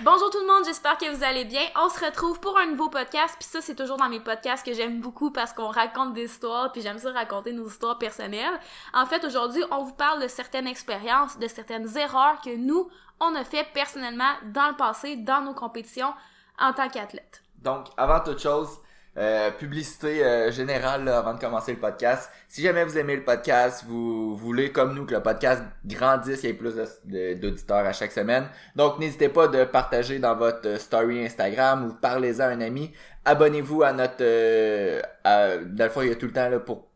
Bonjour tout le monde, j'espère que vous allez bien. On se retrouve pour un nouveau podcast, puis ça c'est toujours dans mes podcasts que j'aime beaucoup parce qu'on raconte des histoires, puis j'aime ça raconter nos histoires personnelles. En fait, aujourd'hui, on vous parle de certaines expériences, de certaines erreurs que nous, on a fait personnellement dans le passé, dans nos compétitions en tant qu'athlète. Donc, avant toute chose, euh, publicité euh, générale là, avant de commencer le podcast. Si jamais vous aimez le podcast, vous, voulez comme nous que le podcast grandisse, qu'il y ait plus d'auditeurs à chaque semaine. Donc n'hésitez pas de partager dans votre story Instagram ou parlez-en à un ami. Abonnez-vous à notre euh, il y a tout le temps là pour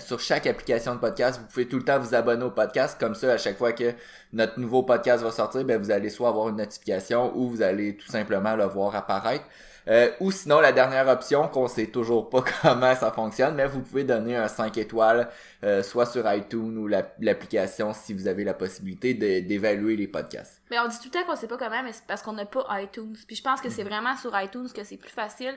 sur chaque application de podcast, vous pouvez tout le temps vous abonner au podcast. Comme ça, à chaque fois que notre nouveau podcast va sortir, ben, vous allez soit avoir une notification ou vous allez tout simplement le voir apparaître. Euh, ou sinon, la dernière option, qu'on sait toujours pas comment ça fonctionne, mais vous pouvez donner un 5 étoiles, euh, soit sur iTunes ou la- l'application si vous avez la possibilité d'évaluer les podcasts. Mais on dit tout le temps qu'on sait pas comment, mais c'est parce qu'on n'a pas iTunes. Puis je pense que Mhm. c'est vraiment sur iTunes que c'est plus facile.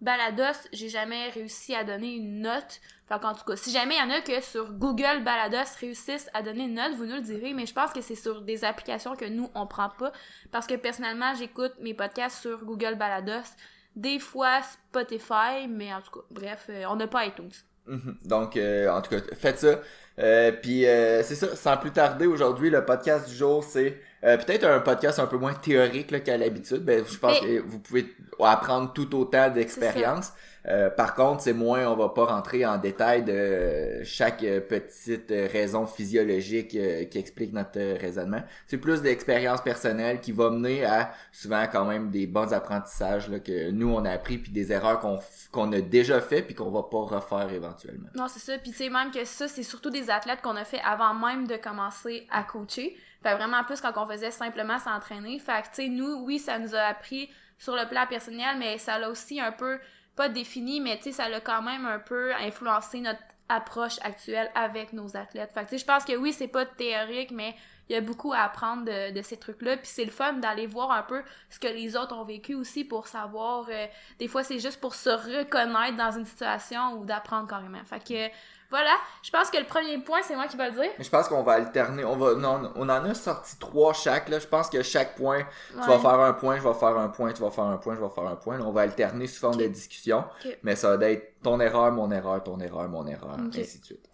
Balados, j'ai jamais réussi à donner une note. Fait qu'en tout cas, si jamais il y en a que sur Google Balados réussissent à donner une note, vous nous le direz, mais je pense que c'est sur des applications que nous, on prend pas. Parce que personnellement, j'écoute mes podcasts sur Google Balados. Des fois Spotify, mais en tout cas, bref, euh, on n'a pas iTunes. Mhm. Donc, euh, en tout cas, faites ça. Euh, Puis, euh, c'est ça, sans plus tarder, aujourd'hui, le podcast du jour, c'est euh, peut-être un podcast un peu moins théorique là, qu'à l'habitude. Ben, je pense Mais- que vous pouvez apprendre tout autant d'expérience. Euh, par contre, c'est moins, on va pas rentrer en détail de chaque euh, petite euh, raison physiologique qui explique notre raisonnement. C'est plus d'expérience personnelle qui va mener à souvent quand même des bons apprentissages là, que nous on a appris puis des erreurs qu'on qu'on a déjà fait puis qu'on va pas refaire éventuellement. Non, c'est ça. Puis tu sais, même que ça, c'est surtout des athlètes qu'on a fait avant même de commencer à coacher. Fait vraiment plus quand on faisait simplement s'entraîner. Fait que tu sais, nous, oui, ça nous a appris sur le plan personnel, mais ça l'a aussi un peu, pas défini, mais tu sais, ça l'a quand même un peu influencé notre approche actuelle avec nos athlètes. Fait que tu sais, je pense que oui, c'est pas théorique, mais il y a beaucoup à apprendre de, de ces trucs-là. Puis c'est le fun d'aller voir un peu ce que les autres ont vécu aussi pour savoir. euh, des fois, c'est juste pour se reconnaître dans une situation ou d'apprendre carrément. Fait que voilà, je pense que le premier point, c'est moi qui vais le dire. Je pense qu'on va alterner, on va non, on en a sorti trois chaque là, je pense que chaque point tu Ouais. vas faire un point, je vais faire un point, tu vas faire un point, je vais faire un point. Là, on va alterner sous forme de discussion, mais ça va être ton erreur, mon erreur, ton erreur, mon erreur, ainsi de suite.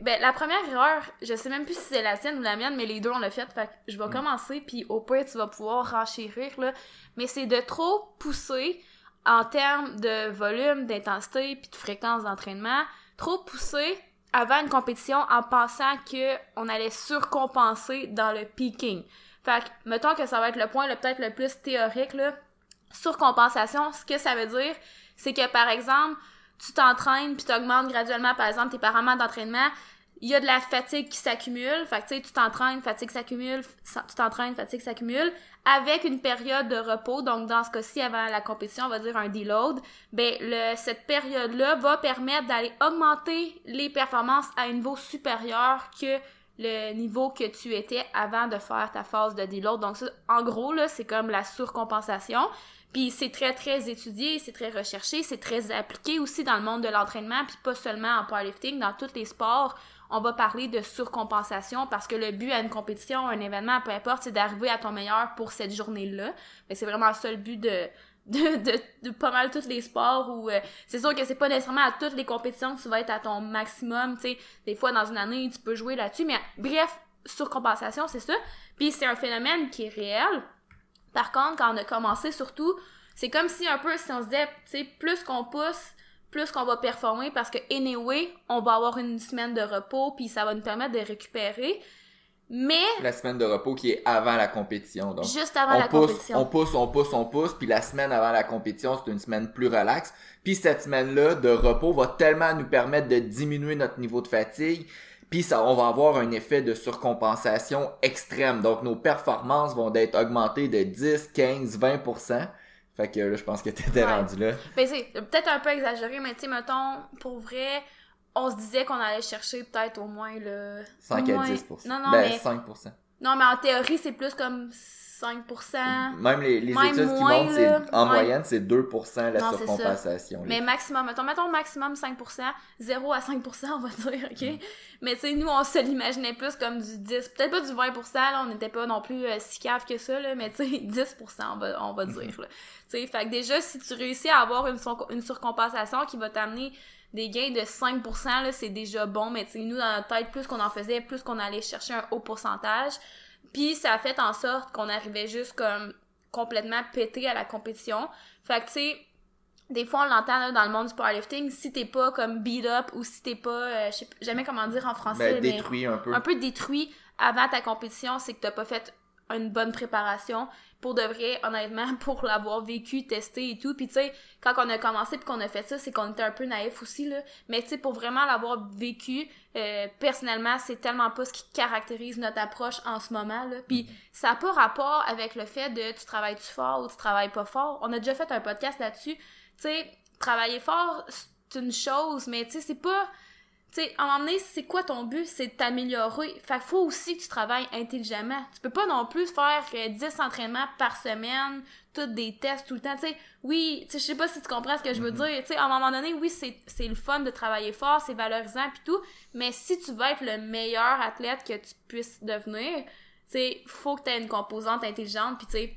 Ben, la première erreur, je sais même plus si c'est la tienne ou la mienne, mais les deux on l'a fait. Fait que je vais Mm. commencer, puis au pire, tu vas pouvoir renchérir, là. Mais c'est de trop pousser en termes de volume, d'intensité, puis de fréquence d'entraînement. Trop pousser avant une compétition en pensant que on allait surcompenser dans le peaking. Fait que, mettons que ça va être le point, là, peut-être le plus théorique, là. Surcompensation, ce que ça veut dire, c'est que, par exemple, tu t'entraînes puis t'augmentes graduellement, par exemple, tes paramètres d'entraînement, il y a de la fatigue qui s'accumule. Fait que, tu sais, tu t'entraînes, fatigue s'accumule, tu t'entraînes, fatigue s'accumule, avec une période de repos. Donc, dans ce cas-ci, avant la compétition, on va dire un deload. Ben, le, cette période-là va permettre d'aller augmenter les performances à un niveau supérieur que le niveau que tu étais avant de faire ta phase de deload. Donc, ça, en gros, là, c'est comme la surcompensation. Puis c'est très, très étudié, c'est très recherché, c'est très appliqué aussi dans le monde de l'entraînement, puis pas seulement en powerlifting, dans tous les sports, on va parler de surcompensation parce que le but à une compétition, un événement, peu importe, c'est d'arriver à ton meilleur pour cette journée-là. Mais c'est vraiment ça le but de, de, de, pas mal tous les sports où euh, c'est sûr que c'est pas nécessairement à toutes les compétitions que tu vas être à ton maximum, tu sais. Des fois, dans une année, tu peux jouer là-dessus, mais bref, surcompensation, c'est ça. Puis c'est un phénomène qui est réel. Par contre, quand on a commencé, surtout, c'est comme si un peu, si on se disait, tu sais, plus qu'on pousse, plus qu'on va performer parce que, anyway, on va avoir une semaine de repos, puis ça va nous permettre de récupérer. Mais, La semaine de repos qui est avant la compétition. Donc, juste avant on la pousse, compétition. on pousse, on pousse, on pousse, puis la semaine avant la compétition, c'est une semaine plus relaxe. Puis cette semaine-là de repos va tellement nous permettre de diminuer notre niveau de fatigue, puis ça, on va avoir un effet de surcompensation extrême. Donc nos performances vont être augmentées de 10, 15, 20%. Fait que là, je pense que t'étais Ouais. rendu là. Ben, c'est peut-être un peu exagéré, mais tu sais, mettons, pour vrai, on se disait qu'on allait chercher peut-être au moins le... 5 au à moins- 10%. Non, non, ben, mais... 5%. Non, mais en théorie, c'est plus comme 5%. Même les, les Même études qui montrent, en Ouais. moyenne, c'est 2% la Non, surcompensation. Mais maximum, mettons, mettons maximum 5%, 0 à 5%, on va dire, ok? Mm. Mais tu sais, nous, on se l'imaginait plus comme du 10, peut-être pas du 20%, là, on n'était pas non plus euh, si cave que ça, là, mais tu sais, 10%, on va, on va Mm-hmm. dire. Tu sais, fait que déjà, si tu réussis à avoir une, sur- une surcompensation qui va t'amener des gains de 5%, là, c'est déjà bon, mais tu sais, nous, dans notre tête, plus qu'on en faisait, plus qu'on allait chercher un haut pourcentage. Puis ça a fait en sorte qu'on arrivait juste comme complètement pété à la compétition. Fait que tu sais, des fois on l'entend là, dans le monde du powerlifting, si t'es pas comme beat up ou si t'es pas, euh, je sais jamais comment dire en français, Ben, mais détruit un peu. un peu détruit avant ta compétition, c'est que t'as pas fait une bonne préparation pour de vrai, honnêtement, pour l'avoir vécu, testé et tout. Puis tu sais, quand on a commencé puis qu'on a fait ça, c'est qu'on était un peu naïf aussi là. Mais tu sais, pour vraiment l'avoir vécu, euh, personnellement, c'est tellement pas ce qui caractérise notre approche en ce moment là. Puis ça a pas rapport avec le fait de tu travailles-tu fort ou tu travailles pas fort. On a déjà fait un podcast là-dessus. Tu sais, travailler fort, c'est une chose, mais tu sais, c'est pas tu sais, à un moment donné, c'est quoi ton but? C'est de t'améliorer. Fait qu'il faut aussi que tu travailles intelligemment. Tu peux pas non plus faire euh, 10 entraînements par semaine, tous des tests tout le temps. Tu sais, oui, tu sais, je sais pas si tu comprends ce que je veux dire. Tu sais, à un moment donné, oui, c'est c'est le fun de travailler fort, c'est valorisant pis tout, mais si tu veux être le meilleur athlète que tu puisses devenir, tu sais, faut que tu aies une composante intelligente pis tu sais,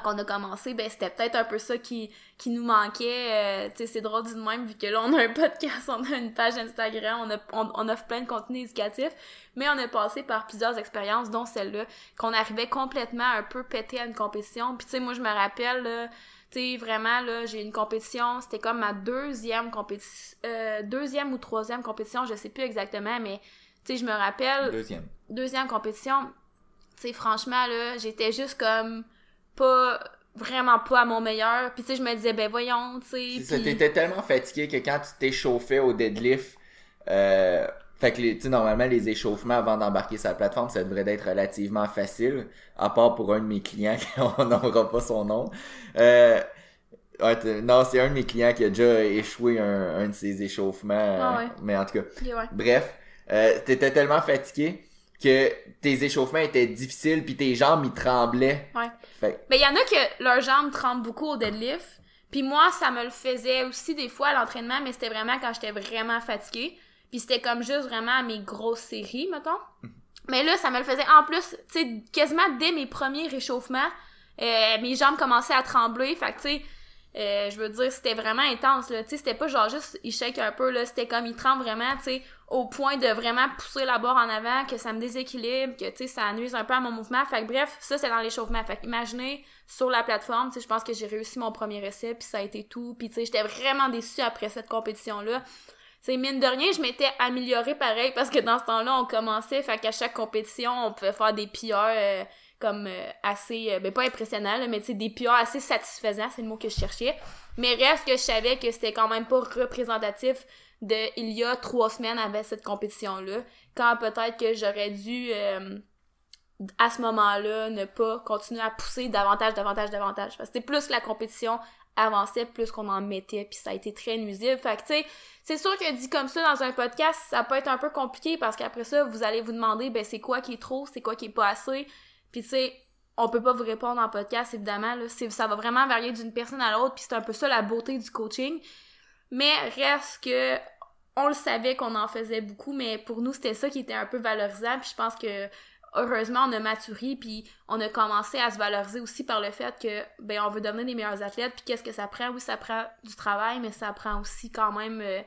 quand on a commencé, ben c'était peut-être un peu ça qui, qui nous manquait. euh, tu sais, c'est drôle de même, vu que là, on a un podcast, on a une page Instagram, on, a, on, on offre plein de contenu éducatif, mais on a passé par plusieurs expériences, dont celle-là, qu'on arrivait complètement un peu pété à une compétition. Puis tu sais, moi, je me rappelle, là, tu sais, vraiment, là, j'ai une compétition, c'était comme ma deuxième compétition, euh, deuxième ou troisième compétition, je sais plus exactement, mais tu sais, je me rappelle, Deuxième. deuxième compétition, tu sais, franchement, là, j'étais juste comme pas vraiment pas à mon meilleur. Puis tu sais, je me disais, ben voyons, tu sais. Puis- t'étais tellement fatigué que quand tu t'échauffais au deadlift, euh, fait que tu sais, normalement, les échauffements avant d'embarquer sur la plateforme, ça devrait être relativement facile, à part pour un de mes clients, on n'aura pas son nom. Euh, non, c'est un de mes clients qui a déjà échoué un, un de ses échauffements, Ah ouais. mais en tout cas, ouais. bref, euh, t'étais tellement fatigué que tes échauffements étaient difficiles, puis tes jambes, ils tremblaient. Ouais. Fait Ben, il y en a que leurs jambes tremblent beaucoup au deadlift. Puis moi, ça me le faisait aussi des fois à l'entraînement, mais c'était vraiment quand j'étais vraiment fatiguée. Puis c'était comme juste vraiment à mes grosses séries, mettons. Mais là, ça me le faisait en plus, tu sais, quasiment dès mes premiers réchauffements, euh, mes jambes commençaient à trembler. Fait que, tu sais, euh, je veux dire, c'était vraiment intense, là. Tu sais, c'était pas genre juste, il shake un peu, là. C'était comme, il tremble vraiment, tu sais, au point de vraiment pousser la barre en avant, que ça me déséquilibre, que, tu sais, ça nuise un peu à mon mouvement. Fait que, bref, ça, c'est dans l'échauffement. Fait que, imaginez, sur la plateforme, tu sais, je pense que j'ai réussi mon premier essai, puis ça a été tout. Puis, tu sais, j'étais vraiment déçue après cette compétition-là. C'est mine de rien, je m'étais améliorée pareil parce que dans ce temps-là, on commençait, fait qu'à chaque compétition, on pouvait faire des PR euh, comme euh, assez, euh, ben pas impressionnants, là, mais tu sais, des PR assez satisfaisants, c'est le mot que je cherchais. Mais reste que je savais que c'était quand même pas représentatif de il y a trois semaines avec cette compétition-là, quand peut-être que j'aurais dû euh, à ce moment-là ne pas continuer à pousser davantage, davantage, davantage. Parce que c'était plus la compétition avançait, plus qu'on en mettait, puis ça a été très nuisible. Fait que, tu sais, c'est sûr que dit comme ça dans un podcast, ça peut être un peu compliqué parce qu'après ça, vous allez vous demander, ben, c'est quoi qui est trop, c'est quoi qui est pas assez? Puis, tu sais, on peut pas vous répondre en podcast, évidemment, Ça va vraiment varier d'une personne à l'autre, puis c'est un peu ça la beauté du coaching. Mais reste que, on le savait qu'on en faisait beaucoup, mais pour nous, c'était ça qui était un peu valorisant, puis je pense que heureusement, on a maturé, puis on a commencé à se valoriser aussi par le fait que, ben, on veut devenir des meilleurs athlètes, puis qu'est-ce que ça prend? Oui, ça prend du travail, mais ça prend aussi quand même euh,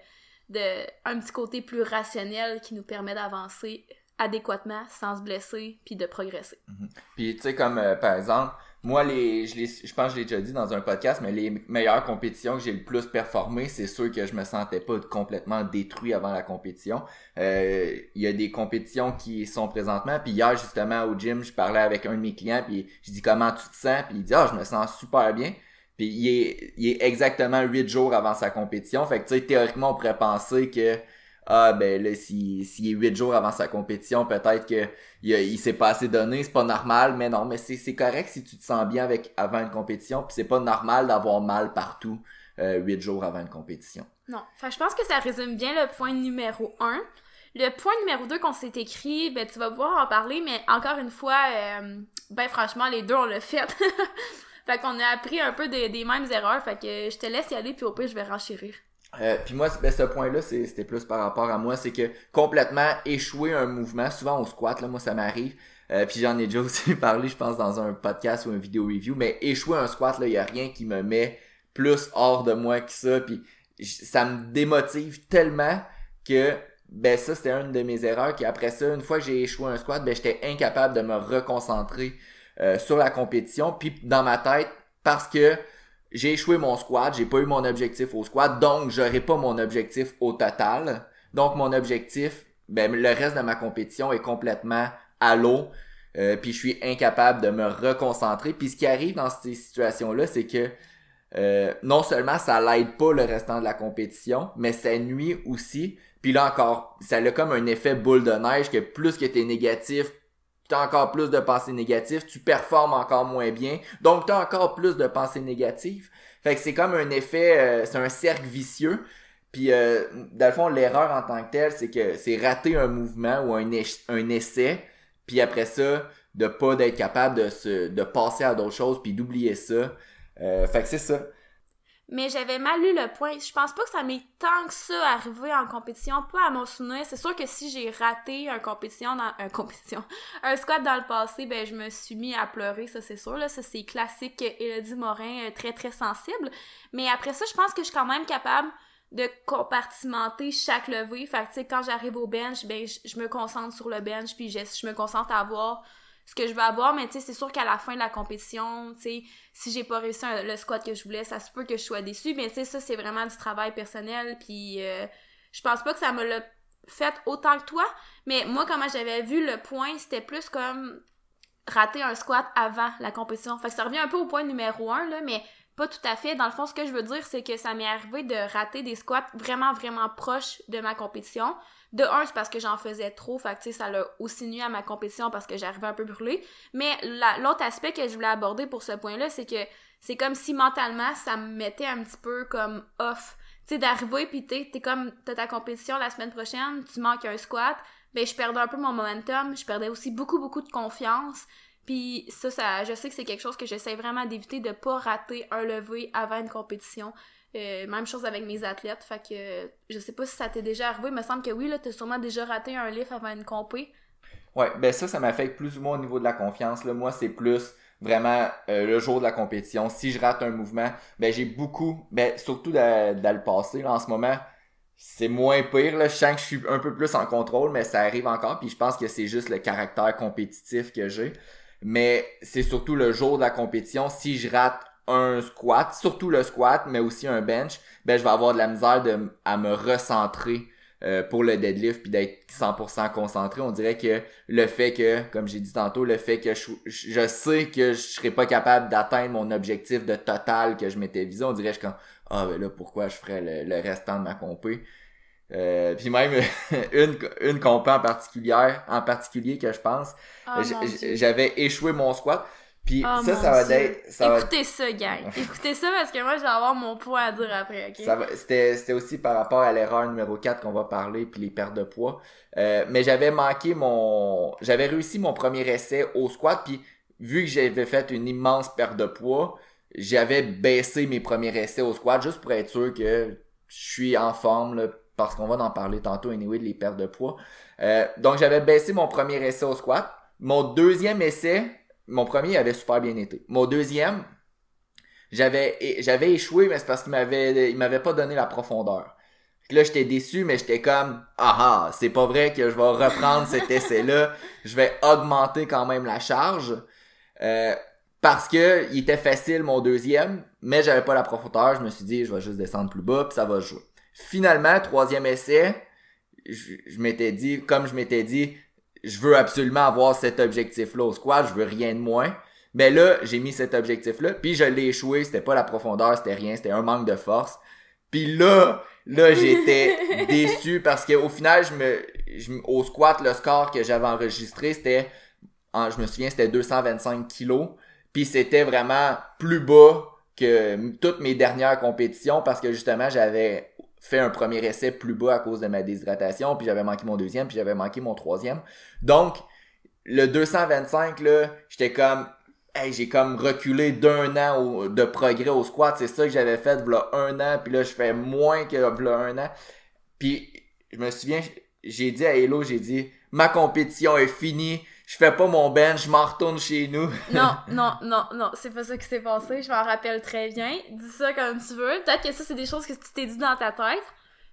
de, un petit côté plus rationnel qui nous permet d'avancer adéquatement, sans se blesser, puis de progresser. Puis tu sais comme euh, par exemple, moi les je, je pense que je l'ai déjà dit dans un podcast, mais les meilleures compétitions que j'ai le plus performé, c'est sûr que je me sentais pas complètement détruit avant la compétition. Euh, Il y a des compétitions qui sont présentement, puis hier justement au gym, je parlais avec un de mes clients, puis je dis comment tu te sens, puis il dit ah je me sens super bien. Puis il est, il est exactement huit jours avant sa compétition, fait que tu sais théoriquement on pourrait penser que ah ben là s'il s'il est huit jours avant sa compétition peut-être que il, s'est pas assez donné c'est pas normal mais non mais c'est correct si tu te sens bien avec avant une compétition puis c'est pas normal d'avoir mal partout euh, huit jours avant une compétition Non. Que je pense que ça résume bien le point numéro un. Le point numéro 2 qu'on s'est écrit, ben tu vas pouvoir en parler, mais encore une fois, euh, ben franchement, les deux on l'a fait. fait qu'on a appris un peu des mêmes erreurs, fait que je te laisse y aller, puis au pire, je vais renchérir. Euh, puis moi, ben, ce point-là, c'était plus par rapport à moi, c'est que complètement échouer un mouvement, souvent au squat, là, moi ça m'arrive, euh, puis j'en ai déjà aussi parlé, je pense, dans un podcast ou une vidéo review, mais échouer un squat, là, il y a rien qui me met plus hors de moi que ça, puis ça me démotive tellement que ben ça c'était une de mes erreurs. Qui après ça une fois que j'ai échoué un squat ben j'étais incapable de me reconcentrer euh, sur la compétition. Puis dans ma tête parce que j'ai échoué mon squat, j'ai pas eu mon objectif au squat, donc j'aurai pas mon objectif au total. Donc mon objectif, ben le reste de ma compétition est complètement à l'eau. Euh, puis je suis incapable de me reconcentrer. Puis ce qui arrive dans ces situations-là, c'est que euh, non seulement ça l'aide pas le restant de la compétition, mais ça nuit aussi. Puis là encore, ça a comme un effet boule de neige que plus que t'es négatif, t'as encore plus de pensées négatives, tu performes encore moins bien, donc t'as encore plus de pensées négatives. Fait que c'est comme un effet, euh, c'est un cercle vicieux. Puis euh, dans le fond, l'erreur en tant que telle, c'est que c'est rater un mouvement ou un, un essai, puis après ça, de pas d'être capable de se de passer à d'autres choses, puis d'oublier ça. Euh, fait que c'est ça. Mais j'avais mal lu le point. Je pense pas que ça m'est tant que ça arrivé en compétition, pas à mon souvenir. C'est sûr que si j'ai raté un compétition dans un compétition, un squat dans le passé, ben je me suis mis à pleurer, ça c'est sûr là, ça c'est classique Elodie Morin euh, très très sensible. Mais après ça, je pense que je suis quand même capable de compartimenter chaque levée. Fait que tu sais quand j'arrive au bench, ben je, me concentre sur le bench puis je me concentre à voir ce que je veux avoir, mais tu sais, c'est sûr qu'à la fin de la compétition, tu sais, si j'ai pas réussi le squat que je voulais, ça se peut que je sois déçue, mais tu sais, ça, c'est vraiment du travail personnel, puis euh, je pense pas que ça me l'a fait autant que toi, mais moi, comment j'avais vu le point, c'était plus comme rater un squat avant la compétition. Fait que ça revient un peu au point numéro un, là, mais pas tout à fait. Dans le fond, ce que je veux dire, c'est que ça m'est arrivé de rater des squats vraiment, vraiment proches de ma compétition. De un, c'est parce que j'en faisais trop, fait que ça l'a aussi nuit à ma compétition parce que j'arrivais un peu brûlée. Mais l'autre aspect que je voulais aborder pour ce point-là, c'est que c'est comme si mentalement, ça me mettait un petit peu comme off. Tu sais, d'arriver pis t'es, t'es comme, t'as ta compétition la semaine prochaine, tu manques un squat, ben je perdais un peu mon momentum, je perdais aussi beaucoup, beaucoup de confiance. Puis ça, ça, je sais que c'est quelque chose que j'essaie vraiment d'éviter de pas rater un lever avant une compétition. Euh, même chose avec mes athlètes. Fait que je sais pas si ça t'est déjà arrivé. Il me semble que oui, là, t'as sûrement déjà raté un lift avant une compé. Ouais, ben ça, ça m'affecte plus ou moins au niveau de la confiance. Là. Moi, c'est plus vraiment euh, le jour de la compétition. Si je rate un mouvement, ben j'ai beaucoup, ben surtout dans, le passé, en ce moment, c'est moins pire. Là. Je sens que je suis un peu plus en contrôle, mais ça arrive encore. Puis je pense que c'est juste le caractère compétitif que j'ai. Mais c'est surtout le jour de la compétition. Si je rate un squat, surtout le squat, mais aussi un bench, ben je vais avoir de la misère de, à me recentrer euh, pour le deadlift puis d'être 100% concentré. On dirait que le fait que, comme j'ai dit tantôt, le fait que je, je sais que je serais pas capable d'atteindre mon objectif de total que je m'étais visé, on dirait que je comme ah ben là pourquoi je ferais le, restant de ma compé. Euh, puis même une une compé en particulier en particulier que je pense oh, j'avais échoué mon squat puis oh ça, ça va être. Ça Écoutez ça, gang. Écoutez ça parce que moi, je vais avoir mon point à dire après, ok? C'était aussi par rapport à l'erreur numéro 4 qu'on va parler, puis les pertes de poids. Euh, mais j'avais manqué mon. J'avais réussi mon premier essai au squat, puis vu que j'avais fait une immense perte de poids, j'avais baissé mes premiers essais au squat juste pour être sûr que je suis en forme, là, parce qu'on va en parler tantôt, anyway, de les pertes de poids. Euh, donc j'avais baissé mon premier essai au squat. Mon deuxième essai, mon premier avait super bien été. Mon deuxième, j'avais j'avais échoué, mais c'est parce qu'il m'avait il m'avait pas donné la profondeur. Là, j'étais déçu, mais j'étais comme ah ah, c'est pas vrai que je vais reprendre cet essai-là. Je vais augmenter quand même la charge. Euh, parce que il était facile mon deuxième, mais j'avais pas la profondeur. Je me suis dit, je vais juste descendre plus bas, puis ça va jouer. Finalement, troisième essai, je m'étais dit, comme je m'étais dit, je veux absolument avoir cet objectif-là au squat, je veux rien de moins. Mais là, j'ai mis cet objectif-là, puis je l'ai échoué, c'était pas la profondeur, c'était rien, c'était un manque de force. Puis là, là, j'étais déçu parce qu'au final, je me, au squat, le score que j'avais enregistré, c'était, je me souviens, c'était 225 kilos. Puis c'était vraiment plus bas que toutes mes dernières compétitions parce que justement, j'avais fait un premier essai plus bas à cause de ma déshydratation, puis j'avais manqué mon deuxième, puis j'avais manqué mon troisième. Donc, le 225, là, j'étais comme, hey, j'ai comme reculé d'un an de progrès au squat. C'est ça que j'avais fait, voilà un an, puis là, je fais moins que voilà un an. Puis, je me souviens, j'ai dit à Hello, j'ai dit, ma compétition est finie, je fais pas mon bench, je m'en retourne chez nous. non, non, non, non, c'est pas ça qui s'est passé, je m'en rappelle très bien. Dis ça comme tu veux. Peut-être que ça, c'est des choses que tu t'es dit dans ta tête.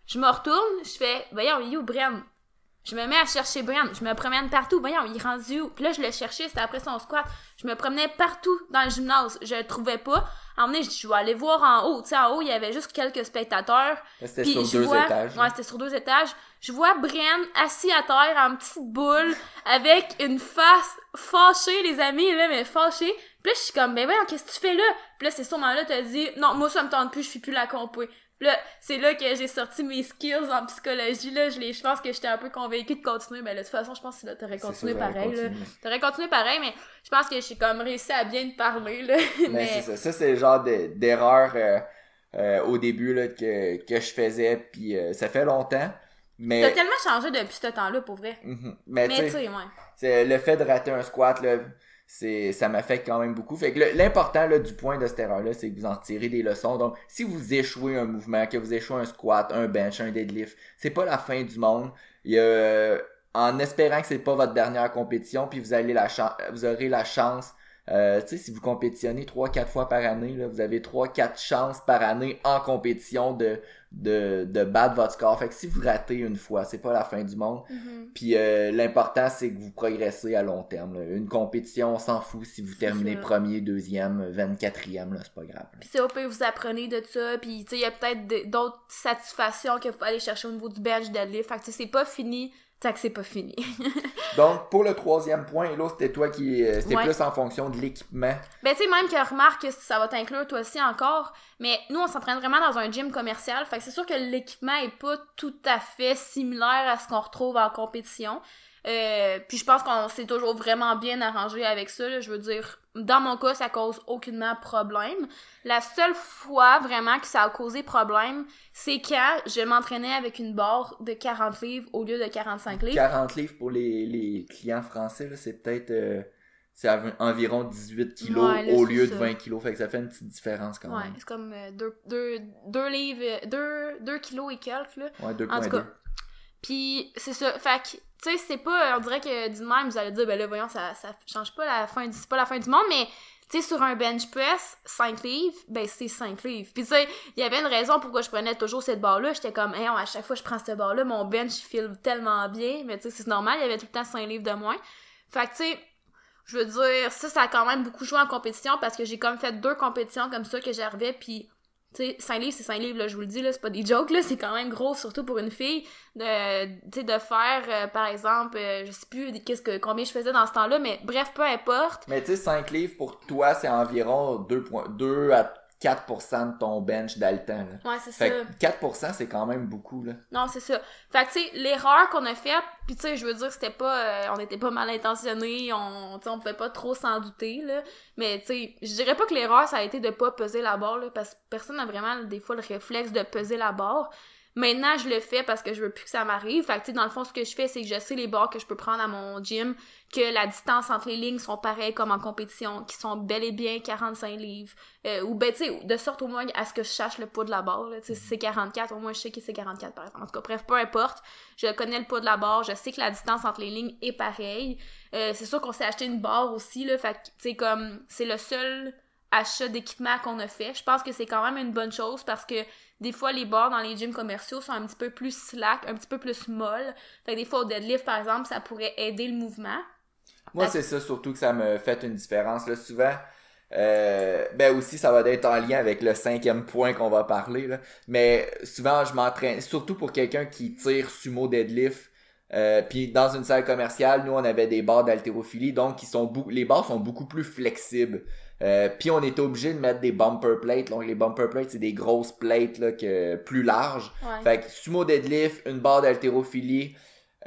Je me retourne, je fais, voyons, il est où Bren? Je me mets à chercher Brian. Je me promène partout. Voyons, il est rendu où? Puis là, je le cherchais, c'était après son squat. Je me promenais partout dans le gymnase. Je le trouvais pas. Je dis, je vais aller voir en haut. Tu sais, en haut, il y avait juste quelques spectateurs. C'était sur deux étages. Ouais, c'était sur deux étages. Je vois Brian assis à terre en petite boule avec une face fâchée, les amis, là, mais fâchée. Puis là, je suis comme, ben voyons, qu'est-ce que tu fais là? Puis là, c'est sûrement là, t'as dit, non, moi, ça me tente plus, je suis plus la compé. Là, c'est là que j'ai sorti mes skills en psychologie. Là, je, les, je pense que j'étais un peu convaincue de continuer. Mais de toute façon, je pense que t'aurais continué pareil. Là. T'aurais continué pareil, mais je pense que j'ai comme réussi à bien te parler. Là. mais, c'est ça. Ça, c'est le genre d'erreur euh, euh, au début là, que, que je faisais. Puis euh, ça fait longtemps. Mais... T'as tellement changé depuis ce temps-là, pour vrai. Mm-hmm. Mais, tu sais, ouais. le fait de rater un squat, là, ça m'affecte quand même beaucoup. Fait que l'important du point de cette erreur-là, c'est que vous en tirez des leçons. Donc, si vous échouez un mouvement, que vous échouez un squat, un bench, un deadlift, c'est pas la fin du monde. Il y a, en espérant que c'est pas votre dernière compétition, puis vous allez la vous aurez la chance euh, tu sais, si vous compétitionnez 3-4 fois par année, là, vous avez 3-4 chances par année en compétition de, de, de battre votre score. Fait que si vous ratez une fois, c'est pas la fin du monde. Mm-hmm. Puis euh, l'important, c'est que vous progressez à long terme. Une compétition, on s'en fout si vous terminez premier, deuxième, 24e, là, c'est pas grave. Puis c'est au pire, vous apprenez de ça. Puis il y a peut-être d'autres satisfactions que vous allez chercher au niveau du bench, deadlift. Fait que c'est pas fini que c'est pas fini. Donc, pour le troisième point, là, c'était toi qui. Euh, c'était plus en fonction de l'équipement. Ben, tu sais, même que remarque que ça va t'inclure toi aussi encore. Mais nous, on s'entraîne vraiment dans un gym commercial. Fait que c'est sûr que l'équipement est pas tout à fait similaire à ce qu'on retrouve en compétition. Euh, puis je pense qu'on s'est toujours vraiment bien arrangé avec ça. Je veux dire, dans mon cas, ça cause aucunement problème. La seule fois vraiment que ça a causé problème, c'est quand je m'entraînais avec une barre de 40 livres au lieu de 45 livres. 40 livres pour les, les clients français, c'est peut-être euh, c'est environ 18 kilos au lieu de 20 kilos. Fait que ça fait une petite différence quand même. Ouais, c'est comme 2 euh, livres, 2, 2 kilos et quelques. Là. Ouais, 2,2. Puis c'est ça. Fait que tu sais, c'est pas, on dirait que du même, vous allez dire, ben là, voyons, ça, ça change pas la fin, c'est pas la fin du monde, mais tu sais, sur un bench press, 5 livres, ben c'est 5 livres. Puis tu sais, il y avait une raison pourquoi je prenais toujours cette barre-là. J'étais comme, hey, à chaque fois que je prends cette barre-là, mon bench file tellement bien. Mais tu sais, c'est normal, il y avait tout le temps 5 livres de moins. Fait que tu sais, je veux dire, ça, ça a quand même beaucoup joué en compétition parce que j'ai comme fait deux compétitions comme ça que j'arrivais, puis sais, 5 livres, c'est 5 livres, là, je vous le dis, là, c'est pas des jokes, là, c'est quand même gros, surtout pour une fille, de, de faire, euh, par exemple, euh, je sais plus qu'est-ce que, combien je faisais dans ce temps-là, mais bref, peu importe. Mais tu sais, 5 livres, pour toi, c'est environ 2, 2 à 4% de ton bench d'Altan. Ouais, c'est ça. 4%, c'est quand même beaucoup, là. Non, c'est ça. Fait que, tu sais, l'erreur qu'on a faite, puis tu sais, je veux dire, c'était pas... Euh, on était pas mal intentionnés, on, on pouvait pas trop s'en douter, là. Mais, tu sais, je dirais pas que l'erreur, ça a été de pas peser la barre, là, parce que personne n'a vraiment, des fois, le réflexe de peser la barre. Maintenant, je le fais parce que je veux plus que ça m'arrive. Fait que, dans le fond, ce que je fais, c'est que je sais les barres que je peux prendre à mon gym, que la distance entre les lignes sont pareilles comme en compétition, qui sont bel et bien 45 livres. Euh, ou, ben, tu sais, de sorte au moins à ce que je cherche le poids de la barre. Tu sais, si c'est 44, au moins je sais que c'est 44, par exemple. En tout cas, bref, peu importe. Je connais le poids de la barre, je sais que la distance entre les lignes est pareille. Euh, c'est sûr qu'on s'est acheté une barre aussi, là. Fait que, tu sais, comme, c'est le seul achat d'équipement qu'on a fait. Je pense que c'est quand même une bonne chose parce que des fois, les barres dans les gyms commerciaux sont un petit peu plus slack, un petit peu plus molles. Fait que des fois, au deadlift, par exemple, ça pourrait aider le mouvement. Moi, c'est ça surtout que ça me fait une différence. Là, souvent, euh, ben aussi, ça va être en lien avec le cinquième point qu'on va parler. Là. Mais souvent, je m'entraîne, surtout pour quelqu'un qui tire sumo deadlift. Euh, puis dans une salle commerciale, nous on avait des barres d'haltérophilie, donc sont les barres sont beaucoup plus flexibles. Euh, puis on était obligé de mettre des bumper plates. Donc les bumper plates, c'est des grosses plates là, que, plus larges. Fait que sumo deadlift, une barre d'haltérophilie,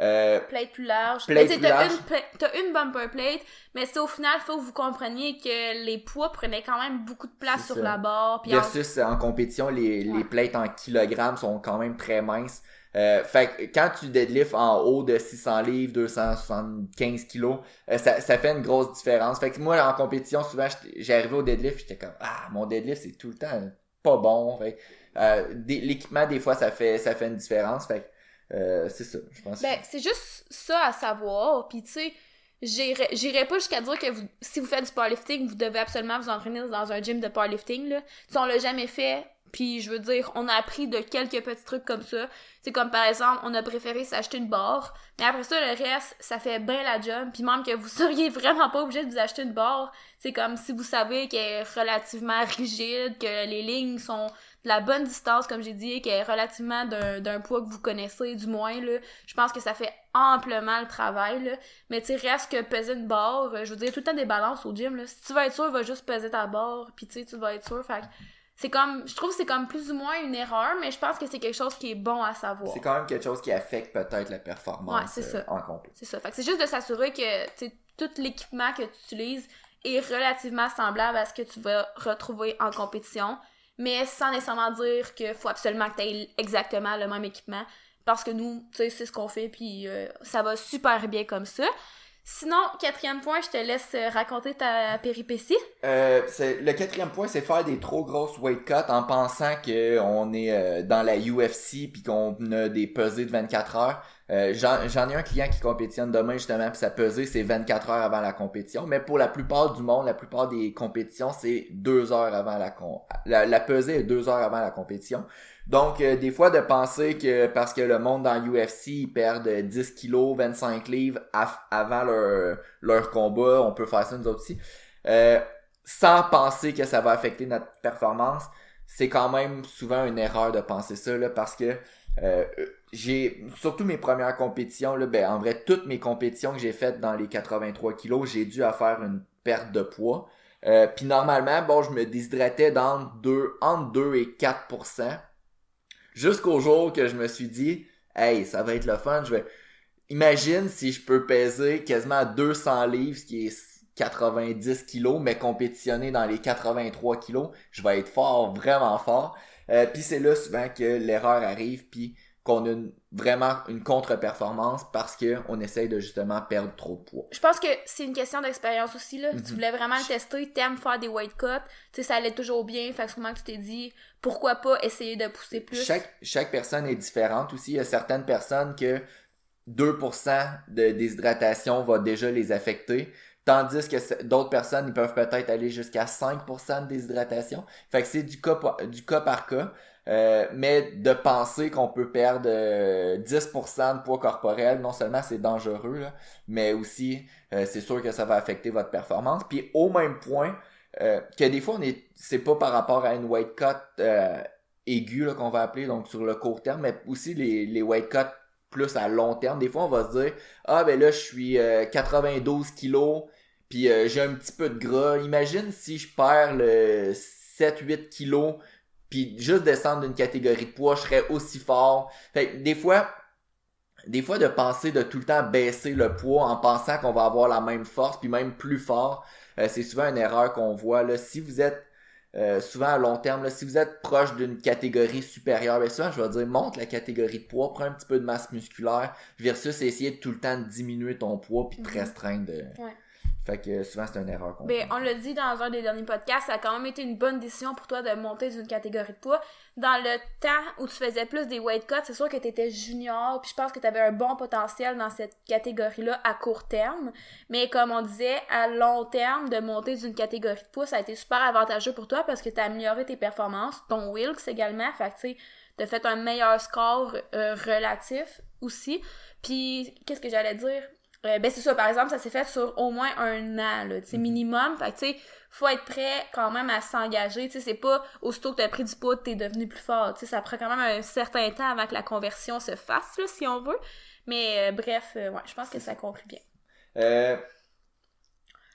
Euh, plate plus large. Plate Mais plus t'as large. une, pla- t'as une bumper plate, mais c'est au final, il faut que vous compreniez que les poids prenaient quand même beaucoup de place C'est sur ça. la barre. Puis en- versus en compétition, les, les plates en kilogrammes sont quand même très minces. Euh, fait que quand tu deadlifts en haut de 600 livres, 275 kilos, euh, ça, ça fait une grosse différence. Fait que moi, en compétition, souvent, j'arrivais au deadlift, j'étais comme, ah, mon deadlift, c'est tout le temps pas bon. Euh, l'équipement, des fois, ça fait, ça fait une différence. Fait que, c'est ça, je pense. Ben, c'est juste ça à savoir. Puis, tu sais, j'irais pas jusqu'à dire que si vous faites du powerlifting, vous devez absolument vous entraîner dans un gym de powerlifting, là. Sais, on l'a jamais fait. Puis, je veux dire, on a appris de quelques petits trucs comme ça. C'est comme, par exemple, on a préféré s'acheter une barre. Mais après ça, le reste, ça fait bien la job. Puis même que vous seriez vraiment pas obligé de vous acheter une barre. C'est comme si vous savez qu'elle est relativement rigide, que les lignes sont de la bonne distance, comme j'ai dit, qu'elle est relativement d'un poids que vous connaissez, du moins, là. Je pense que ça fait amplement le travail. Mais tu reste que peser une barre, je veux dire, tout le temps des balances au gym. Si tu vas être sûr, va juste peser ta barre, puis tu sais, tu vas être sûr. Fait c'est comme, je trouve que c'est comme plus ou moins une erreur, mais je pense que c'est quelque chose qui est bon à savoir. C'est quand même quelque chose qui affecte peut-être la performance Ouais, c'est euh, ça. en compétition. C'est ça. Fait que c'est juste de s'assurer que tout l'équipement que tu utilises est relativement semblable à ce que tu vas retrouver en compétition, mais sans nécessairement dire qu'il faut absolument que tu aies exactement le même équipement, parce que nous, tu sais, c'est ce qu'on fait, puis euh, ça va super bien comme ça. Sinon, quatrième point, je te laisse euh, raconter ta péripétie. Euh, le quatrième point, c'est faire des trop grosses weight cuts en pensant qu'on est euh, dans la UFC puis qu'on a des pesées de 24 heures. J'en ai un client qui compétitionne demain justement puis sa pesée c'est 24 heures avant la compétition. Mais pour la plupart du monde, la plupart des compétitions c'est deux heures avant. La, la pesée est deux heures avant la compétition. Donc, euh, des fois, de penser que parce que le monde dans l'UFC, ils perdent 10 kilos, 25 livres avant leur, leur combat, on peut faire ça nous autres aussi. Euh, sans penser que ça va affecter notre performance, c'est quand même souvent une erreur de penser ça, là, parce que euh, j'ai, surtout mes premières compétitions, là, ben, en vrai, toutes mes compétitions que j'ai faites dans les 83 kilos, j'ai dû à faire une perte de poids. Euh, Puis normalement, bon, je me déshydratais dans deux, entre 2 et 4%. Jusqu'au jour que je me suis dit, hey, ça va être le fun, je vais, imagine si je peux peser quasiment 200 livres, ce qui est 90 kilos, mais compétitionner dans les 83 kilos, je vais être fort, vraiment fort. Euh, puis c'est là souvent que l'erreur arrive, puis qu'on a une- vraiment une contre-performance parce que on essaye de justement perdre trop de poids. Je pense que c'est une question d'expérience aussi, là. Mhm. Tu voulais vraiment le tester, t'aimes faire des weight cuts, tu sais, ça allait toujours bien, fait que sûrement que tu t'es dit, pourquoi pas essayer de pousser plus? Chaque, chaque personne est différente aussi. Il y a certaines personnes que 2% de déshydratation va déjà les affecter. Tandis que d'autres personnes, ils peuvent peut-être aller jusqu'à 5% de déshydratation. Fait que c'est du cas, par- du cas par cas. Euh, mais de penser qu'on peut perdre euh, 10% de poids corporel, non seulement c'est dangereux, là, mais aussi euh, c'est sûr que ça va affecter votre performance. Puis au même point, euh, que des fois on est, c'est pas par rapport à une weight cut euh, aiguë qu'on va appeler, donc sur le court terme, mais aussi les, les weight cuts plus à long terme. Des fois on va se dire ah ben là je suis euh, 92 kilos, puis euh, j'ai un petit peu de gras. Imagine si je perds le 7-8 kilos puis juste descendre d'une catégorie de poids, je serais aussi fort. Fait que des fois, des fois de penser de tout le temps baisser le poids en pensant qu'on va avoir la même force, puis même plus fort, euh, c'est souvent une erreur qu'on voit. Là. Si vous êtes euh, souvent à long terme, là, si vous êtes proche d'une catégorie supérieure, bien souvent je vais dire monte la catégorie de poids, prends un petit peu de masse musculaire, versus essayer de tout le temps de diminuer ton poids puis de te Mhm. restreindre. de- Ouais. Fait que souvent c'est une erreur qu'on Ben, on l'a dit dans un des derniers podcasts, ça a quand même été une bonne décision pour toi de monter d'une catégorie de poids. Dans le temps où tu faisais plus des weight cuts, c'est sûr que tu étais junior, puis je pense que tu avais un bon potentiel dans cette catégorie-là à court terme. Mais comme on disait, à long terme, de monter d'une catégorie de poids, ça a été super avantageux pour toi parce que tu as amélioré tes performances, ton Wilks également, fait que tu sais, t'as fait un meilleur score euh, relatif aussi. Puis, qu'est-ce que j'allais dire? Euh, ben c'est ça, par exemple, ça s'est fait sur au moins un an, là, tu sais, minimum. Fait que, tu sais, faut être prêt quand même à s'engager. Tu sais, c'est pas aussitôt que t'as pris du poids, t'es devenu plus fort. Tu sais, ça prend quand même un certain temps avant que la conversion se fasse, là, si on veut. Mais euh, bref, euh, ouais, je pense que ça conclut bien. Euh,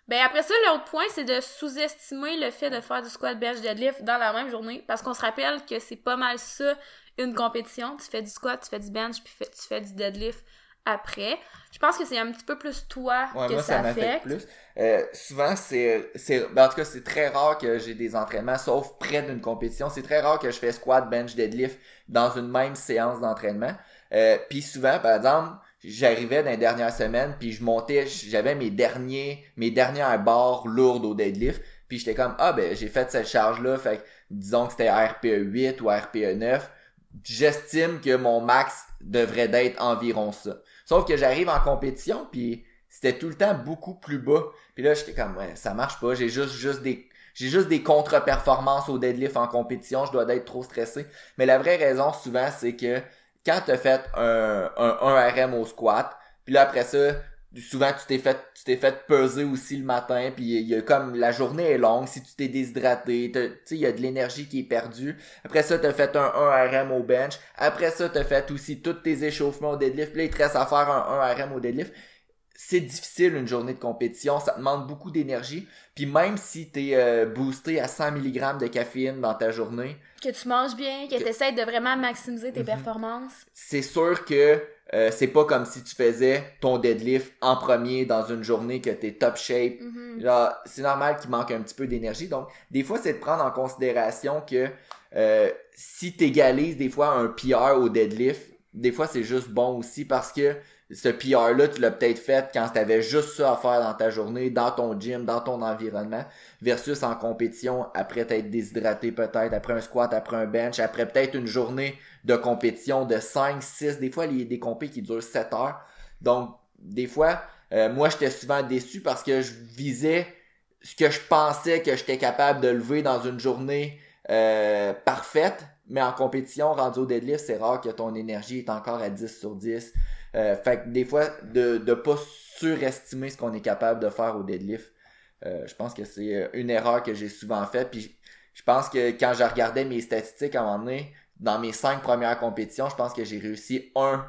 Ben après ça, l'autre point, c'est de sous-estimer le fait de faire du squat bench deadlift dans la même journée. Parce qu'on se rappelle que c'est pas mal ça, une compétition. Tu fais du squat, tu fais du bench, puis tu fais du deadlift après. Je pense que c'est un petit peu plus toi Ouais, que moi, ça, ça affecte. plus. Euh, souvent, c'est, ben, en tout cas, c'est très rare que j'ai des entraînements, sauf près d'une compétition. C'est très rare que je fais squat, bench, deadlift dans une même séance d'entraînement. Euh, puis souvent, par exemple, j'arrivais dans les dernières semaines, puis je montais, j'avais mes derniers, mes dernières barres lourdes au deadlift, puis j'étais comme, ah ben, j'ai fait cette charge-là, fait disons que c'était RPE 8 ou RPE 9, j'estime que mon max devrait d'être environ ça. Sauf que j'arrive en compétition, puis c'était tout le temps beaucoup plus bas. Puis là, j'étais comme, ouais, ça marche pas, j'ai juste, juste des, j'ai juste des contre-performances au deadlift en compétition, je dois être trop stressé. Mais la vraie raison, souvent, c'est que quand t'as fait un, un 1 RM au squat, puis là, après ça, souvent, tu t'es fait, tu t'es fait peser aussi le matin, puis il y a comme, la journée est longue, si tu t'es déshydraté, tu sais, il y a de l'énergie qui est perdue. Après ça, t'as fait un 1 RM au bench. Après ça, t'as fait aussi tous tes échauffements au deadlift. Puis là, il te reste à faire un 1 RM au deadlift. C'est difficile une journée de compétition, ça demande beaucoup d'énergie. Puis même si t'es euh, boosté à 100 mg de caféine dans ta journée, Que tu manges bien, que tu essaies de vraiment maximiser tes Mhm. performances. c'est sûr que euh, c'est pas comme si tu faisais ton deadlift en premier dans une journée que t'es top shape. Mhm. Genre, c'est normal qu'il manque un petit peu d'énergie. Donc, des fois, c'est de prendre en considération que euh, si t'égalises des fois un PR au deadlift, des fois, c'est juste bon aussi parce que ce PR-là, tu l'as peut-être fait quand t'avais juste ça à faire dans ta journée, dans ton gym, dans ton environnement, versus en compétition, après t'être déshydraté peut-être, après un squat, après un bench, après peut-être une journée de compétition de 5, 6, des fois, il y a des compés qui durent 7 heures. Donc, des fois, euh, moi, j'étais souvent déçu parce que je visais ce que je pensais que j'étais capable de lever dans une journée euh, parfaite, mais en compétition, rendu au deadlift, c'est rare que ton énergie est encore à 10 sur 10. Euh, fait que des fois, de ne pas surestimer ce qu'on est capable de faire au deadlift, euh, je pense que c'est euh, une erreur que j'ai souvent faite. Puis je pense que quand je regardais mes statistiques à un moment donné, dans mes cinq premières compétitions, je pense que j'ai réussi un,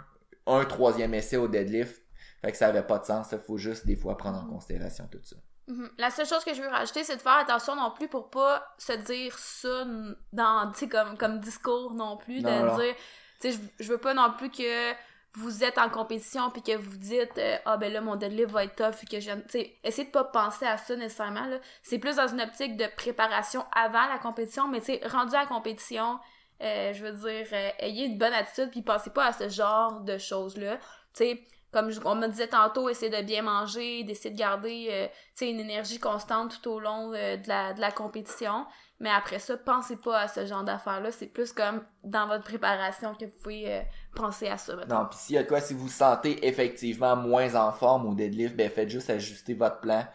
un troisième essai au deadlift. Fait que ça avait pas de sens. Il faut juste des fois prendre en considération tout ça. Mhm. La seule chose que je veux rajouter, c'est de faire attention non plus pour pas se dire ça dans, comme, comme discours non plus, Non, de non. dire, tu sais, je, je veux pas non plus que vous êtes en compétition puis que vous dites, euh, ah ben là, mon deadlift va être tough, que je, sais, essayez de pas penser à ça nécessairement, là. C'est plus dans une optique de préparation avant la compétition, mais tu sais, rendu à la compétition, euh, je veux dire, euh, ayez une bonne attitude puis pensez pas à ce genre de choses-là. Tu sais, comme je- on me disait tantôt, essayez de bien manger, d'essayer de garder euh, une énergie constante tout au long euh, de, la, de la compétition. Mais après ça, pensez pas à ce genre d'affaires-là. C'est plus comme dans votre préparation que vous pouvez euh, penser à ça. Non, puis s'il y a quoi, si vous vous sentez effectivement moins en forme au deadlift, ben faites juste ajuster votre plan.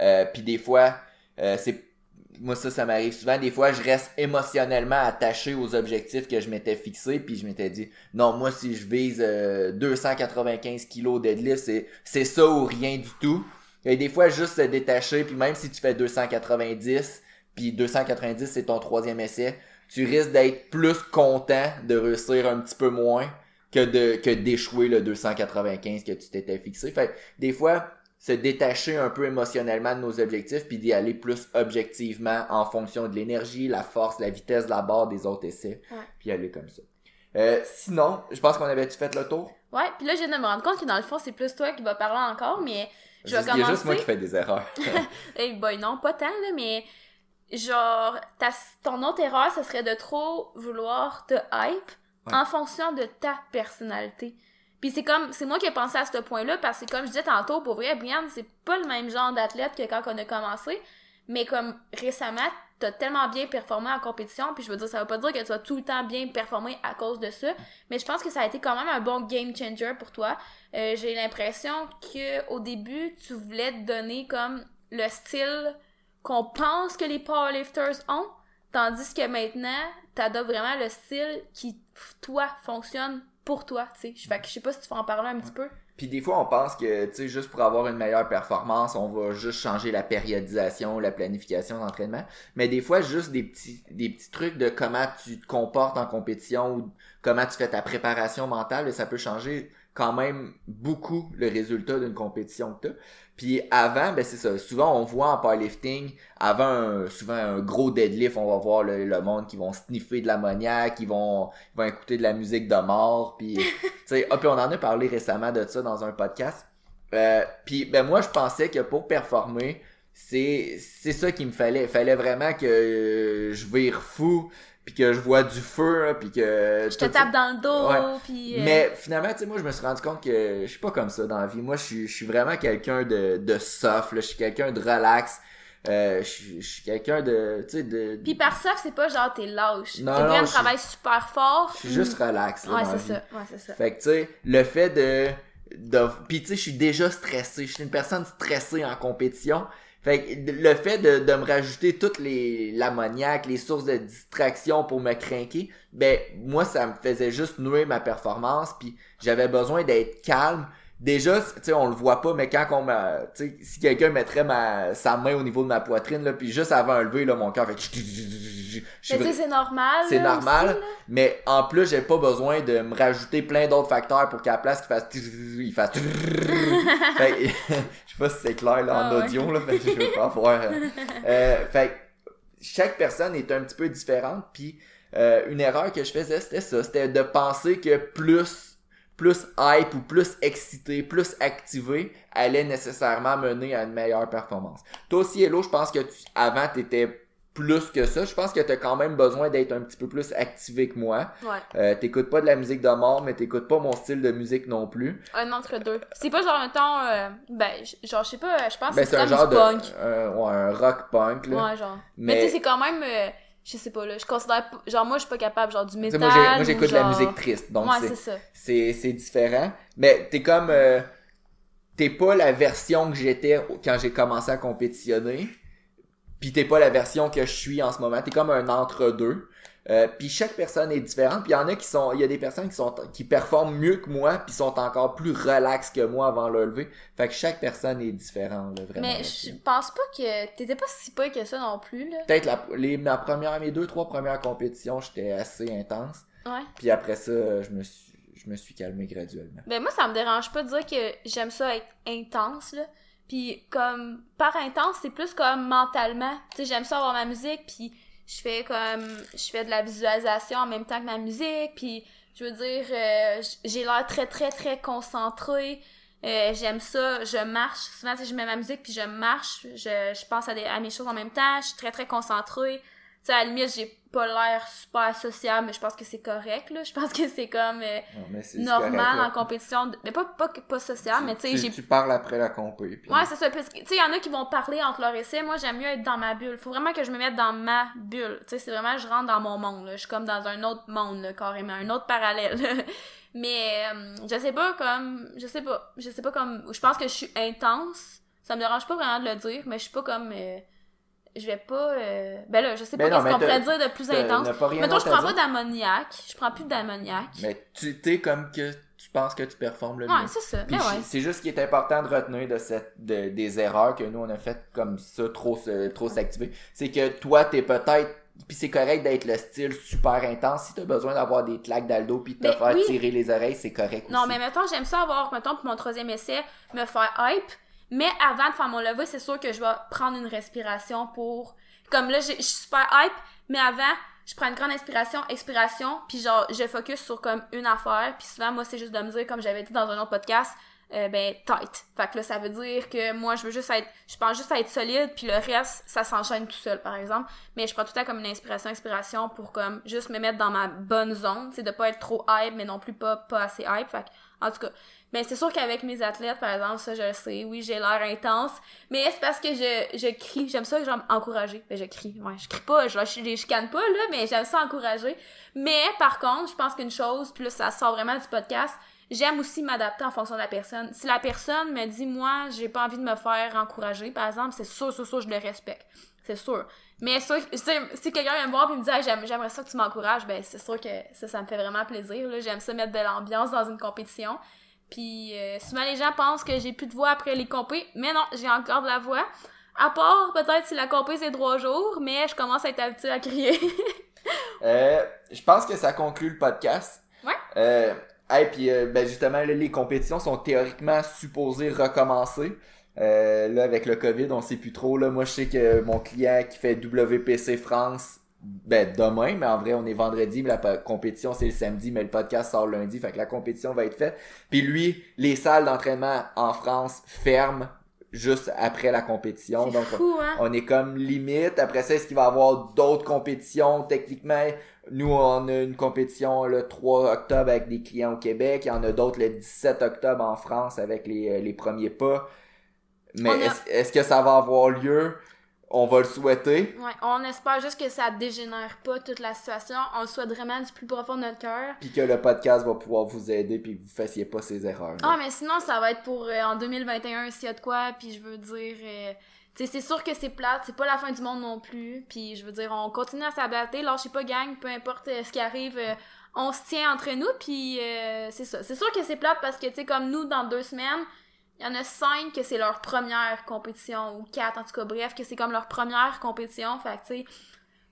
Euh, puis des fois, euh, c'est moi ça, ça m'arrive souvent. Des fois, je reste émotionnellement attaché aux objectifs que je m'étais fixés, puis je m'étais dit non, moi si je vise euh, 295 kilos deadlift, c'est c'est ça ou rien du tout. Et des fois, juste se détacher, puis même si tu fais 290, puis 290 c'est ton troisième essai, tu risques d'être plus content de réussir un petit peu moins que de que d'échouer le 295 que tu t'étais fixé. Fait des fois, se détacher un peu émotionnellement de nos objectifs puis d'y aller plus objectivement en fonction de l'énergie, la force, la vitesse de la barre des autres essais, puis aller comme ça. Euh, sinon, je pense qu'on avait-tu fait le tour? Ouais, puis là, je viens de me rendre compte que dans le fond, c'est plus toi qui vas parler encore, mais je vais Juste- Il y a juste moi commencer. qui fais des erreurs. Eh boy, non, pas tant, là, mais genre, ta, ton autre erreur, ce serait de trop vouloir te hype Ouais. en fonction de ta personnalité. Puis c'est comme, c'est moi qui ai pensé à ce point-là, parce que comme je disais tantôt, pour vrai, Brian, c'est pas le même genre d'athlète que quand on a commencé, mais comme récemment, t'as tellement bien performé en compétition, puis je veux dire, ça veut pas dire que tu vas tout le temps bien performer à cause de ça, mais je pense que ça a été quand même un bon game changer pour toi. Euh, j'ai l'impression que au début, tu voulais te donner comme le style qu'on pense que les powerlifters ont, tandis que maintenant, t'adoptes vraiment le style qui, toi, fonctionne pour toi, tu sais. Fait que je sais pas si tu vas en parler un petit peu. Puis des fois, on pense que, tu sais, juste pour avoir une meilleure performance, on va juste changer la périodisation, la planification d'entraînement. Mais des fois, juste des petits, des petits trucs de comment tu te comportes en compétition ou comment tu fais ta préparation mentale, ça peut changer quand même beaucoup le résultat d'une compétition que t'as. Puis avant, ben c'est ça. Souvent, on voit en powerlifting, avant un, souvent un gros deadlift, on va voir le, le monde qui vont sniffer de l'ammoniaque, qui vont, ils vont écouter de la musique de mort, puis tu sais, ah, puis on en a parlé récemment de ça dans un podcast. Euh, puis ben moi, je pensais que pour performer, c'est c'est ça qu'il me fallait. Il fallait vraiment que euh, je vire fou, puis que je vois du feu, hein, puis que Je te tape dans le dos, Ouais. puis... euh, mais finalement, tu sais, moi, je me suis rendu compte que je suis pas comme ça dans la vie. Moi, je suis, je suis vraiment quelqu'un de, de soft, là. Je suis quelqu'un de relax. Euh, je, suis- quelqu'un de, tu sais, de... Puis par ça, c'est pas genre t'es lâche. Non, non, je un travail super fort. Je suis juste relax, là, Ouais, c'est ça. Ouais, c'est ça. Fait que, tu sais, le fait de... de Puis, tu sais, je suis déjà stressé. Je suis une personne stressée en compétition. Fait que le fait de, de me rajouter toutes les l'ammoniaque, les sources de distraction pour me craquer, ben moi ça me faisait juste nouer ma performance puis j'avais besoin d'être calme. Déjà, tu sais, on le voit pas, mais quand on tu sais, si quelqu'un mettrait ma sa main au niveau de ma poitrine là, puis juste avant un lever là, mon cœur fait, Mais tu sais, c'est normal. c'est normal, aussi, mais en plus, j'ai pas besoin de me rajouter plein d'autres facteurs pour qu'à la place qu'il fasse il fasse Fait sais pas si c'est clair là, en Ah ouais. audio là, fait que je veux pas voir. Euh, fait que chaque personne est un petit peu différente puis euh, une erreur que je faisais c'était ça, c'était de penser que plus plus hype ou plus excité, plus activé allait nécessairement mener à une meilleure performance. Toi aussi Hello, je pense que tu, avant t'étais plus que ça. Je pense que t'as quand même besoin d'être un petit peu plus activé que moi. Ouais. Euh, t'écoutes pas de la musique de mort, mais t'écoutes pas mon style de musique non plus. Un entre deux. C'est pas genre, mettons, euh, ben, genre, je sais pas, je pense Ben, que c'est un genre du de punk. un, ouais, un rock punk là. Ouais, genre. Mais, Mais, tu sais, c'est quand même, euh, je sais pas, là, je considère, genre, moi, je suis pas capable, genre, du métal. moi j'écoute ou de la musique triste, donc ouais, c'est c'est c'est différent. Mais t'es comme euh, t'es pas la version que j'étais quand j'ai commencé à compétitionner. Puis t'es pas la version que je suis en ce moment. T'es comme un entre-deux. Euh, puis chaque personne est différente. Puis il y en a qui sont, il y a des personnes qui sont, qui performent mieux que moi, puis sont encore plus relax que moi avant le lever. Fait que chaque personne est différente, là, vraiment. Mais je pense pas que t'étais pas si peu que ça non plus, là. Peut-être la, les, ma première, mes deux, trois premières compétitions, j'étais assez intense. Ouais. Puis après ça, je me suis, je me suis calmé graduellement. Ben moi, ça me dérange pas de dire que j'aime ça être intense, là. Puis comme, par intense, c'est plus comme mentalement. Tu sais, j'aime ça avoir ma musique, puis je fais comme, je fais de la visualisation en même temps que ma musique, puis je veux dire, euh, j'ai l'air très, très, très concentrée. Euh, j'aime ça, je marche. Souvent, sais, je mets ma musique, puis je marche. Je, je pense à, des, à mes choses en même temps. Je suis très, très concentrée. Tu sais, à la limite, j'ai pas l'air super sociable, mais je pense que c'est correct, là. Je pense que c'est comme euh, Non, normal correct, en compétition. de- Mais pas, pas, pas social, mais tu sais, j'ai tu parles après la compé. puis- Ouais, c'est ça. Parce que, tu sais, il y en a qui vont parler entre leurs essais. Moi, j'aime mieux être dans ma bulle. Faut vraiment que je me mette dans ma bulle. Tu sais, c'est vraiment, je rentre dans mon monde, là. Je suis comme dans un autre monde, là, carrément. Un autre parallèle. Mais, euh, je sais pas, comme, je sais pas. Je sais pas comme, je pense que je suis intense. Ça me dérange pas vraiment de le dire, mais je suis pas comme, euh, je vais pas, euh, ben là, je sais pas Ben qu'est-ce qu'on pourrait dire de plus intense. Mettons, je prends pas dire. d'ammoniaque. Je prends plus d'ammoniaque. Mais tu t'es comme que tu penses que tu performes le Ouais, mieux. c'est ça. Mais ouais. C'est juste ce qui est important de retenir de cette de- des erreurs que nous on a faites comme ça trop se- trop s'activer, c'est que toi t'es peut-être puis c'est correct d'être le style super intense. Si t'as besoin d'avoir des claques dos puis de te Mais faire oui. tirer les oreilles, c'est correct Non, aussi. mais mettons, j'aime ça avoir, mettons, pour mon troisième essai, me faire hype. Mais avant de faire mon lever, c'est sûr que je vais prendre une respiration pour. Comme là, je suis super hype, mais avant, je prends une grande inspiration, expiration, puis genre, je focus sur comme une affaire. Puis souvent, moi, c'est juste de me dire, comme j'avais dit dans un autre podcast, euh, ben, tight. Fait que là, ça veut dire que moi, je veux juste être. Je pense juste à être solide, puis le reste, ça s'enchaîne tout seul, par exemple. Mais je prends tout le temps comme une inspiration, expiration pour comme juste me mettre dans ma bonne zone, sais, de pas être trop hype, mais non plus pas, pas assez hype. Fait que, en tout cas, ben c'est sûr qu'avec mes athlètes, par exemple, ça je le sais, oui, j'ai l'air intense, mais c'est parce que je, je crie, j'aime ça genre encourager. Ben je crie, ouais, je crie pas, je, je les chicane pas là, mais j'aime ça encourager. Mais par contre, je pense qu'une chose, là ça sort vraiment du podcast, j'aime aussi m'adapter en fonction de la personne. Si la personne me dit moi, j'ai pas envie de me faire encourager, par exemple, c'est sûr, sûr, sûr, je le respecte. C'est sûr. Mais sûr, si quelqu'un vient me voir et me dit ah, j'aime- j'aimerais ça que tu m'encourages, ben c'est sûr que ça, ça me fait vraiment plaisir. J'aime ça mettre de l'ambiance dans une compétition. Puis euh, souvent les gens pensent que j'ai plus de voix après les compés, mais non, j'ai encore de la voix. À part peut-être si la compé c'est trois jours, mais je commence à être habituée à crier. Euh, je pense que ça conclut le podcast. Ouais. Euh, Hey, puis euh, ben justement, là, les compétitions sont théoriquement supposées recommencer. Euh, là, avec le COVID, on sait plus trop. Là. Moi, je sais que mon client qui fait WPC France, ben demain, mais en vrai, on est vendredi, mais la compétition, c'est le samedi, mais le podcast sort lundi, fait que la compétition va être faite. Puis lui, les salles d'entraînement en France ferment juste après la compétition. Donc, fou, hein? on est comme limite. Après ça, est-ce qu'il va y avoir d'autres compétitions? Techniquement, nous, on a une compétition le 3 octobre avec des clients au Québec. Il y en a d'autres le 17 octobre en France avec les, les premiers pas. Mais a- est-ce que ça va avoir lieu? On va le souhaiter. Ouais, on espère juste que ça dégénère pas toute la situation. On le souhaite vraiment du plus profond de notre cœur. Puis que le podcast va pouvoir vous aider puis que vous fassiez pas ces erreurs. Ah, mais sinon, ça va être pour euh, en 2021 s'il y a de quoi. Puis je veux dire, euh, c'est sûr que c'est plate. C'est pas la fin du monde non plus. Puis je veux dire, on continue à s'adapter. Lâchez pas, gang. Peu importe euh, ce qui arrive, on se tient entre nous. Puis euh, c'est ça. C'est sûr que c'est plate parce que, tu sais, comme nous, dans deux semaines, il y en a cinq que c'est leur première compétition. Ou quatre, en tout cas. Bref, que c'est comme leur première compétition. Fait que, tu sais.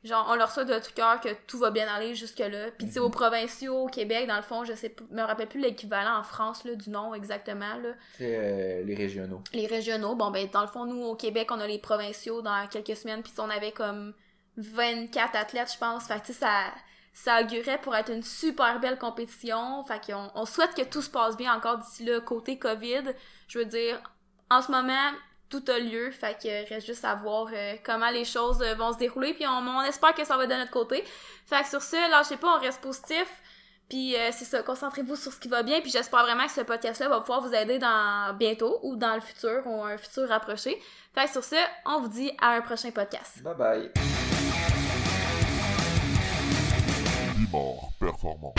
Genre, on leur souhaite de tout cœur que tout va bien aller jusque-là. Puis, tu sais, aux provinciaux, au Québec, dans le fond, je sais me rappelle plus l'équivalent en France, là, du nom exactement, là. C'est euh, les régionaux. Les régionaux, bon, ben, dans le fond, nous, au Québec, on a les provinciaux dans quelques semaines, puis on avait comme 24 athlètes, je pense. Fait que, tu sais, ça, ça augurait pour être une super belle compétition. Fait qu'on on souhaite que tout se passe bien encore d'ici là, côté COVID je veux dire, en ce moment, tout a lieu, fait que reste juste à voir euh, comment les choses euh, vont se dérouler, puis on, espère que ça va de notre côté. Fait que sur ce, lâchez pas, on reste positif, puis euh, c'est ça, concentrez-vous sur ce qui va bien, puis j'espère vraiment que ce podcast-là va pouvoir vous aider dans bientôt ou dans le futur, ou un futur rapproché. Fait que sur ce, on vous dit à un prochain podcast. Bye bye! Performant.